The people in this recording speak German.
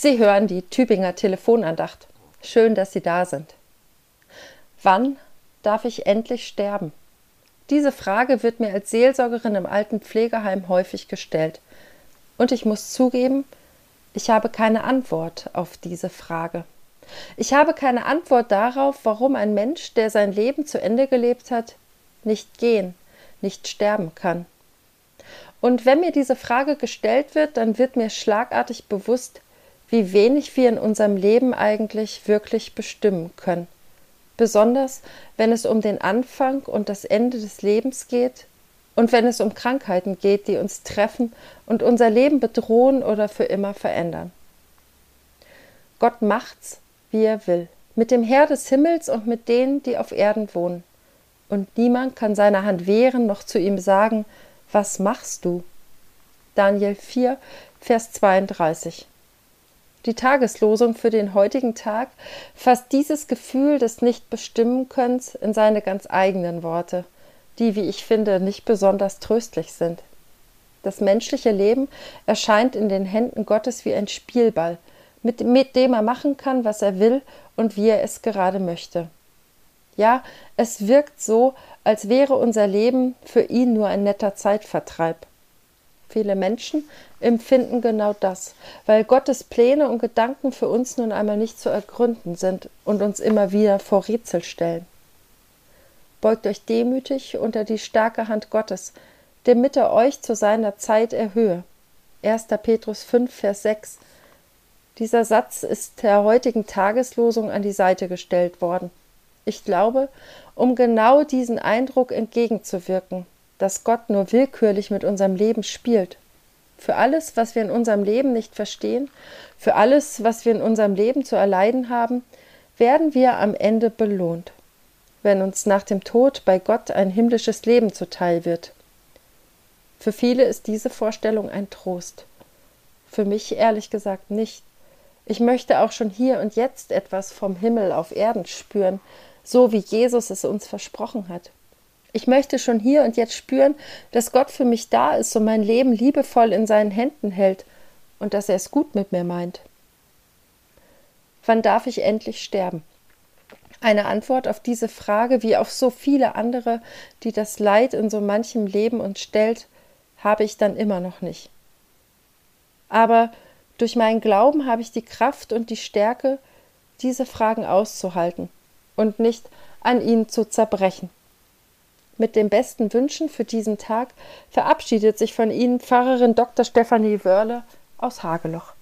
Sie hören die Tübinger Telefonandacht. Schön, dass Sie da sind. Wann darf ich endlich sterben? Diese Frage wird mir als Seelsorgerin im alten Pflegeheim häufig gestellt. Und ich muss zugeben, ich habe keine Antwort auf diese Frage. Ich habe keine Antwort darauf, warum ein Mensch, der sein Leben zu Ende gelebt hat, nicht gehen, nicht sterben kann. Und wenn mir diese Frage gestellt wird, dann wird mir schlagartig bewusst, wie wenig wir in unserem Leben eigentlich wirklich bestimmen können. Besonders wenn es um den Anfang und das Ende des Lebens geht und wenn es um Krankheiten geht, die uns treffen und unser Leben bedrohen oder für immer verändern. Gott macht's, wie er will, mit dem Herr des Himmels und mit denen, die auf Erden wohnen. Und niemand kann seine Hand wehren noch zu ihm sagen, was machst du? Daniel 4, Vers 32. Die Tageslosung für den heutigen Tag fasst dieses Gefühl des Nicht-Bestimmen-Könnens in seine ganz eigenen Worte, die, wie ich finde, nicht besonders tröstlich sind. Das menschliche Leben erscheint in den Händen Gottes wie ein Spielball, mit, mit dem er machen kann, was er will und wie er es gerade möchte. Ja, es wirkt so, als wäre unser Leben für ihn nur ein netter Zeitvertreib. Viele Menschen empfinden genau das, weil Gottes Pläne und Gedanken für uns nun einmal nicht zu ergründen sind und uns immer wieder vor Rätsel stellen. Beugt euch demütig unter die starke Hand Gottes, damit er euch zu seiner Zeit erhöhe. 1. Petrus 5, Vers 6. Dieser Satz ist der heutigen Tageslosung an die Seite gestellt worden. Ich glaube, um genau diesen Eindruck entgegenzuwirken, dass Gott nur willkürlich mit unserem Leben spielt. Für alles, was wir in unserem Leben nicht verstehen, für alles, was wir in unserem Leben zu erleiden haben, werden wir am Ende belohnt, wenn uns nach dem Tod bei Gott ein himmlisches Leben zuteil wird. Für viele ist diese Vorstellung ein Trost. Für mich ehrlich gesagt nicht. Ich möchte auch schon hier und jetzt etwas vom Himmel auf Erden spüren, so wie Jesus es uns versprochen hat. Ich möchte schon hier und jetzt spüren, dass Gott für mich da ist und mein Leben liebevoll in seinen Händen hält und dass er es gut mit mir meint. Wann darf ich endlich sterben? Eine Antwort auf diese Frage, wie auf so viele andere, die das Leid in so manchem Leben uns stellt, habe ich dann immer noch nicht. Aber durch meinen Glauben habe ich die Kraft und die Stärke, diese Fragen auszuhalten und nicht an ihnen zu zerbrechen. Mit den besten Wünschen für diesen Tag verabschiedet sich von Ihnen Pfarrerin Dr. Stefanie Wörle aus Hageloch.